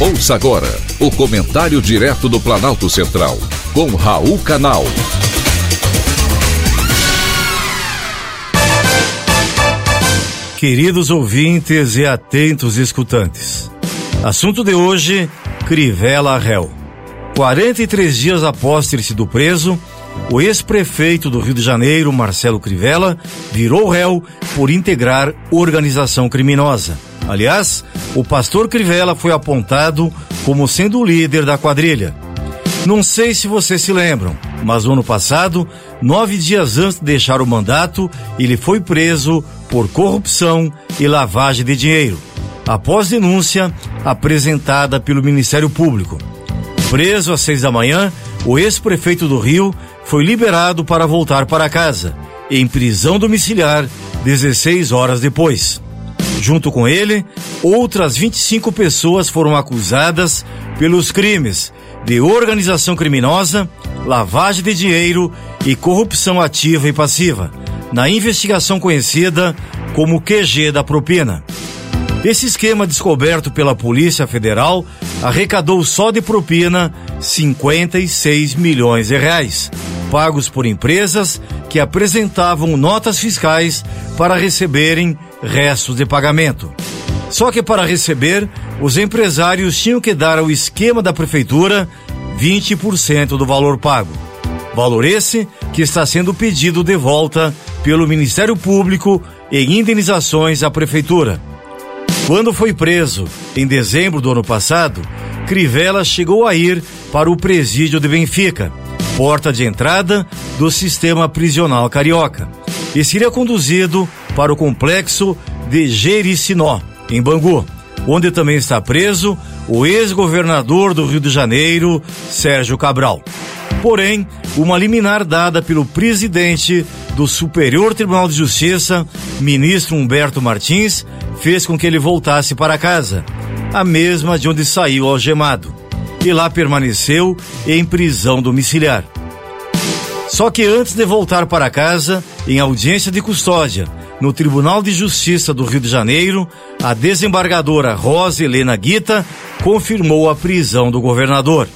Ouça agora o comentário direto do Planalto Central, com Raul Canal. Queridos ouvintes e atentos escutantes. Assunto de hoje: Crivella réu. 43 dias após ter sido preso, o ex-prefeito do Rio de Janeiro, Marcelo Crivella, virou réu por integrar organização criminosa. Aliás, o pastor Crivella foi apontado como sendo o líder da quadrilha. Não sei se vocês se lembram, mas no ano passado, nove dias antes de deixar o mandato, ele foi preso por corrupção e lavagem de dinheiro, após denúncia apresentada pelo Ministério Público. Preso às seis da manhã, o ex-prefeito do Rio foi liberado para voltar para casa, em prisão domiciliar, 16 horas depois. Junto com ele, outras 25 pessoas foram acusadas pelos crimes de organização criminosa, lavagem de dinheiro e corrupção ativa e passiva, na investigação conhecida como QG da propina. Esse esquema descoberto pela Polícia Federal arrecadou só de propina 56 milhões de reais, pagos por empresas que apresentavam notas fiscais para receberem restos de pagamento. Só que para receber, os empresários tinham que dar ao esquema da prefeitura 20% do valor pago. Valor esse que está sendo pedido de volta pelo Ministério Público em indenizações à prefeitura. Quando foi preso, em dezembro do ano passado, Crivella chegou a ir para o presídio de Benfica, porta de entrada do sistema prisional carioca, e seria conduzido para o complexo de Jericinó, em Bangu, onde também está preso o ex-governador do Rio de Janeiro, Sérgio Cabral. Porém, uma liminar dada pelo presidente do Superior Tribunal de Justiça, ministro Humberto Martins, fez com que ele voltasse para casa, a mesma de onde saiu algemado, e lá permaneceu em prisão domiciliar. Só que antes de voltar para casa, em audiência de custódia, no Tribunal de Justiça do Rio de Janeiro, a desembargadora Rosa Helena Guita confirmou a prisão do governador.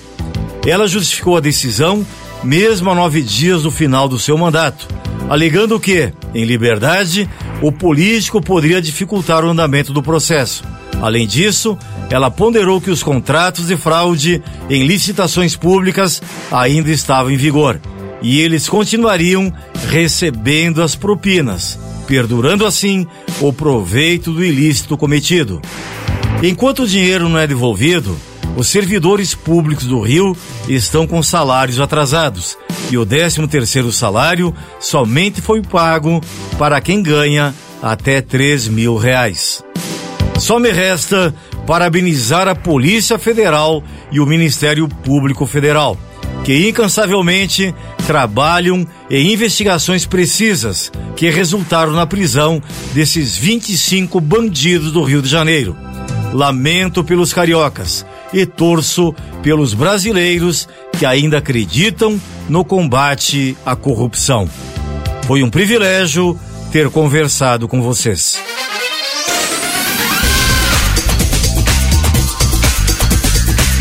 Ela justificou a decisão mesmo a nove dias do final do seu mandato, alegando que, em liberdade, o político poderia dificultar o andamento do processo. Além disso, ela ponderou que os contratos de fraude em licitações públicas ainda estavam em vigor e eles continuariam recebendo as propinas, perdurando assim o proveito do ilícito cometido. Enquanto o dinheiro não é devolvido, os servidores públicos do Rio estão com salários atrasados e o 13 terceiro salário somente foi pago para quem ganha até 3 mil reais. Só me resta parabenizar a Polícia Federal e o Ministério Público Federal que incansavelmente trabalham em investigações precisas que resultaram na prisão desses 25 bandidos do Rio de Janeiro. Lamento pelos cariocas e torço pelos brasileiros que ainda acreditam no combate à corrupção. Foi um privilégio ter conversado com vocês.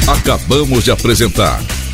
Acabamos de apresentar